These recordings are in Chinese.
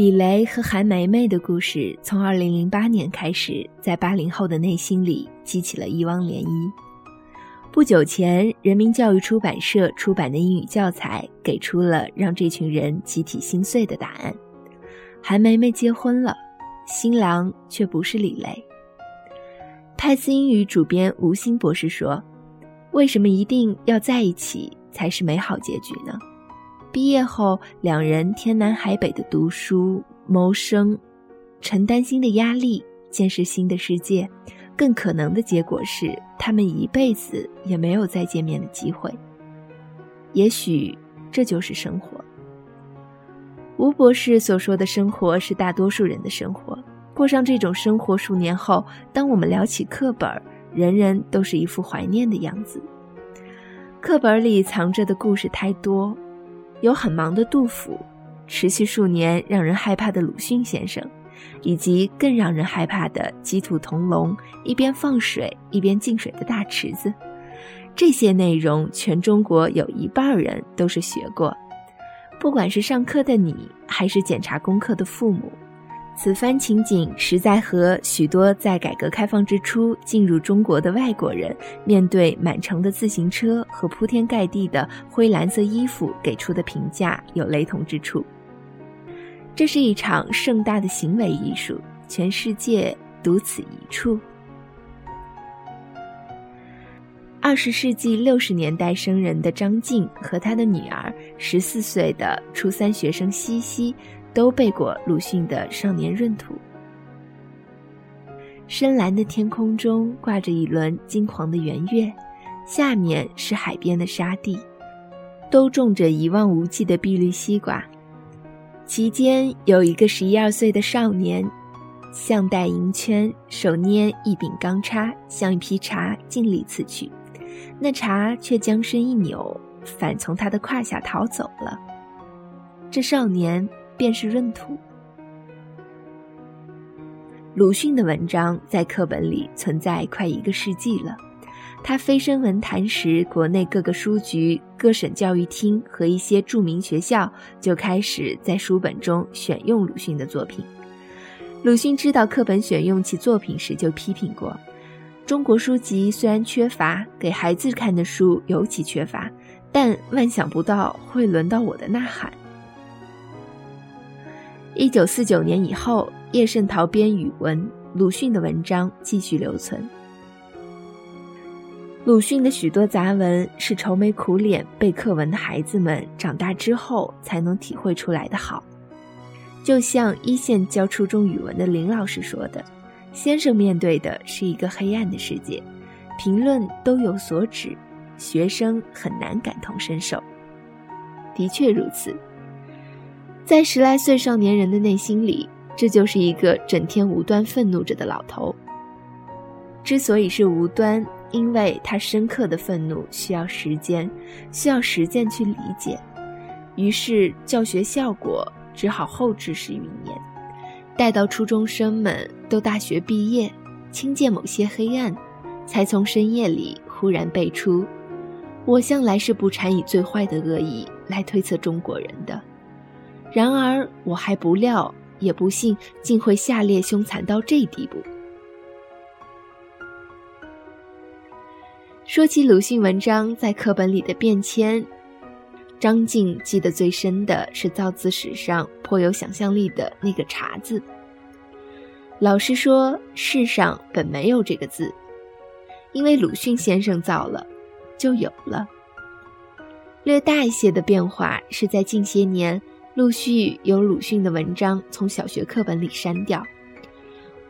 李雷和韩梅梅的故事，从2008年开始，在八零后的内心里激起了一汪涟漪。不久前，人民教育出版社出版的英语教材，给出了让这群人集体心碎的答案：韩梅梅结婚了，新郎却不是李雷。泰斯英语主编吴昕博士说：“为什么一定要在一起才是美好结局呢？”毕业后，两人天南海北的读书、谋生，承担新的压力，见识新的世界。更可能的结果是，他们一辈子也没有再见面的机会。也许这就是生活。吴博士所说的生活是大多数人的生活。过上这种生活数年后，当我们聊起课本，人人都是一副怀念的样子。课本里藏着的故事太多。有很忙的杜甫，持续数年让人害怕的鲁迅先生，以及更让人害怕的鸡兔同笼、一边放水一边进水的大池子。这些内容，全中国有一半人都是学过。不管是上课的你，还是检查功课的父母。此番情景实在和许多在改革开放之初进入中国的外国人面对满城的自行车和铺天盖地的灰蓝色衣服给出的评价有雷同之处。这是一场盛大的行为艺术，全世界独此一处。二十世纪六十年代生人的张静和他的女儿十四岁的初三学生西西。都背过鲁迅的《少年闰土》。深蓝的天空中挂着一轮金黄的圆月，下面是海边的沙地，都种着一望无际的碧绿西瓜。其间有一个十一二岁的少年，项带银圈，手捏一柄钢叉，向一匹茶尽力刺去，那茶却将身一扭，反从他的胯下逃走了。这少年。便是闰土。鲁迅的文章在课本里存在快一个世纪了。他飞升文坛时，国内各个书局、各省教育厅和一些著名学校就开始在书本中选用鲁迅的作品。鲁迅知道课本选用其作品时，就批评过：中国书籍虽然缺乏，给孩子看的书尤其缺乏，但万想不到会轮到我的呐喊。一九四九年以后，叶圣陶编语文，鲁迅的文章继续留存。鲁迅的许多杂文是愁眉苦脸背课文的孩子们长大之后才能体会出来的好。就像一线教初中语文的林老师说的：“先生面对的是一个黑暗的世界，评论都有所指，学生很难感同身受。”的确如此。在十来岁少年人的内心里，这就是一个整天无端愤怒着的老头。之所以是无端，因为他深刻的愤怒需要时间，需要实践去理解。于是教学效果只好后置十余年，待到初中生们都大学毕业，亲见某些黑暗，才从深夜里忽然背出：“我向来是不掺以最坏的恶意来推测中国人的。”然而，我还不料，也不信，竟会下列凶残到这地步。说起鲁迅文章在课本里的变迁，张静记得最深的是造字史上颇有想象力的那个“茶”字。老师说，世上本没有这个字，因为鲁迅先生造了，就有了。略大一些的变化是在近些年。陆续有鲁迅的文章从小学课本里删掉，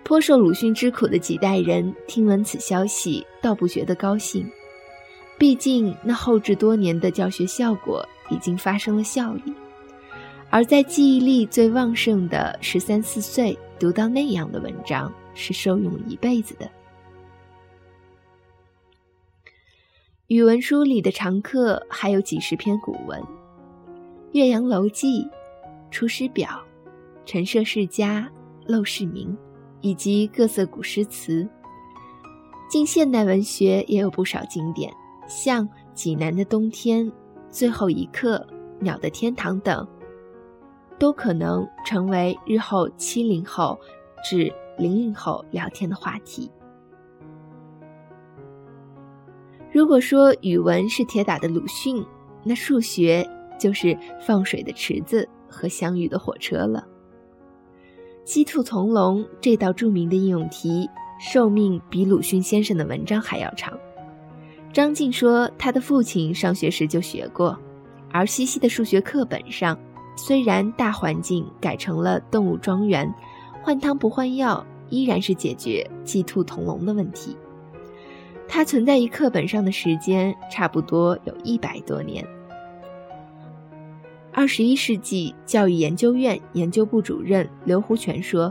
颇受鲁迅之苦的几代人听闻此消息，倒不觉得高兴。毕竟那后置多年的教学效果已经发生了效益，而在记忆力最旺盛的十三四岁读到那样的文章，是受用一辈子的。语文书里的常客还有几十篇古文。《岳阳楼记》《出师表》《陈涉世家》《陋室铭》，以及各色古诗词。近现代文学也有不少经典，像《济南的冬天》《最后一刻》《鸟的天堂》等。都可能成为日后七零后至零零后聊天的话题。如果说语文是铁打的鲁迅，那数学就是放水的池子和相遇的火车了。鸡兔同笼这道著名的应用题，寿命比鲁迅先生的文章还要长。张静说，他的父亲上学时就学过，而西西的数学课本上，虽然大环境改成了动物庄园，换汤不换药，依然是解决鸡兔同笼的问题。它存在于课本上的时间，差不多有一百多年。二十一世纪教育研究院研究部主任刘胡泉说：“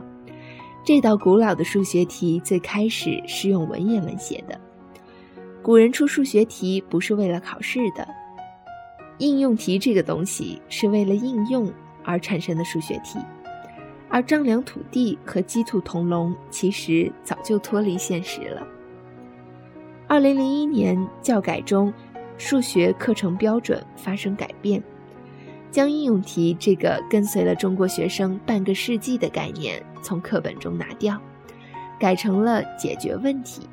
这道古老的数学题最开始是用文言文写的。古人出数学题不是为了考试的，应用题这个东西是为了应用而产生的数学题。而丈量土地和鸡兔同笼其实早就脱离现实了。二零零一年教改中，数学课程标准发生改变。”将应用题这个跟随了中国学生半个世纪的概念从课本中拿掉，改成了解决问题。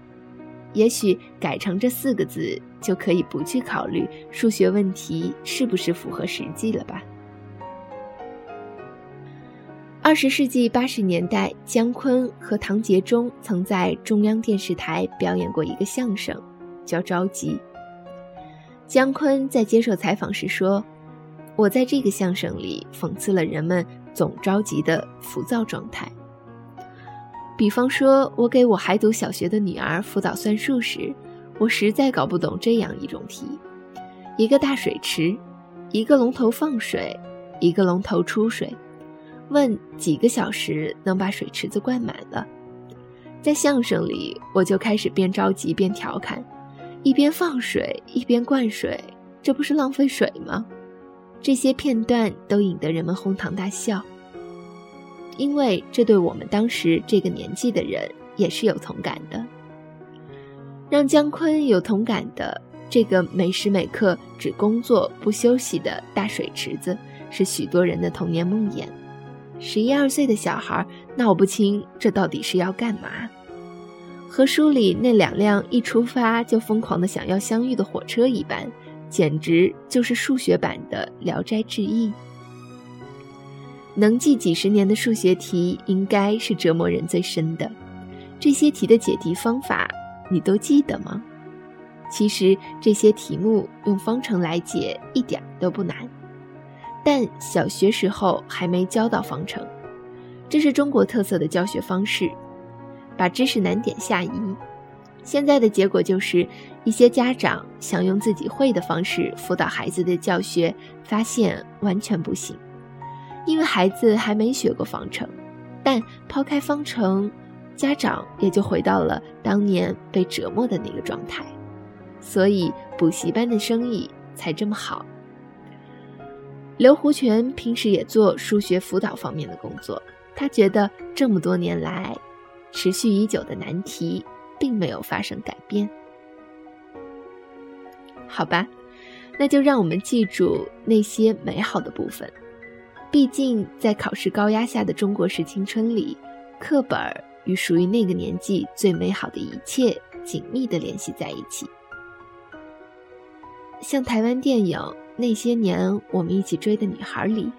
也许改成这四个字，就可以不去考虑数学问题是不是符合实际了吧？二十世纪八十年代，姜昆和唐杰忠曾在中央电视台表演过一个相声，叫《着急》。姜昆在接受采访时说。我在这个相声里讽刺了人们总着急的浮躁状态。比方说，我给我还读小学的女儿辅导算术时，我实在搞不懂这样一种题：一个大水池，一个龙头放水，一个龙头出水，问几个小时能把水池子灌满了。在相声里，我就开始边着急边调侃：一边放水一边灌水，这不是浪费水吗？这些片段都引得人们哄堂大笑，因为这对我们当时这个年纪的人也是有同感的。让姜昆有同感的这个每时每刻只工作不休息的大水池子，是许多人的童年梦魇。十一二岁的小孩闹不清这到底是要干嘛，和书里那两辆一出发就疯狂的想要相遇的火车一般。简直就是数学版的《聊斋志异》。能记几十年的数学题，应该是折磨人最深的。这些题的解题方法，你都记得吗？其实这些题目用方程来解一点都不难，但小学时候还没教到方程，这是中国特色的教学方式，把知识难点下移。现在的结果就是，一些家长想用自己会的方式辅导孩子的教学，发现完全不行，因为孩子还没学过方程。但抛开方程，家长也就回到了当年被折磨的那个状态，所以补习班的生意才这么好。刘胡泉平时也做数学辅导方面的工作，他觉得这么多年来，持续已久的难题。并没有发生改变，好吧，那就让我们记住那些美好的部分。毕竟，在考试高压下的中国式青春里，课本与属于那个年纪最美好的一切紧密地联系在一起。像台湾电影《那些年，我们一起追的女孩》里，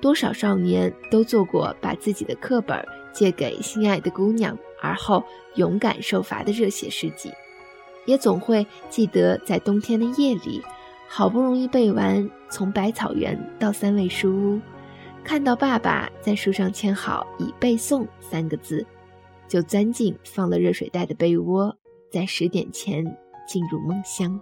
多少少年都做过把自己的课本借给心爱的姑娘。而后勇敢受罚的热血事迹，也总会记得在冬天的夜里，好不容易背完《从百草园到三味书屋》，看到爸爸在书上签好“已背诵”三个字，就钻进放了热水袋的被窝，在十点前进入梦乡。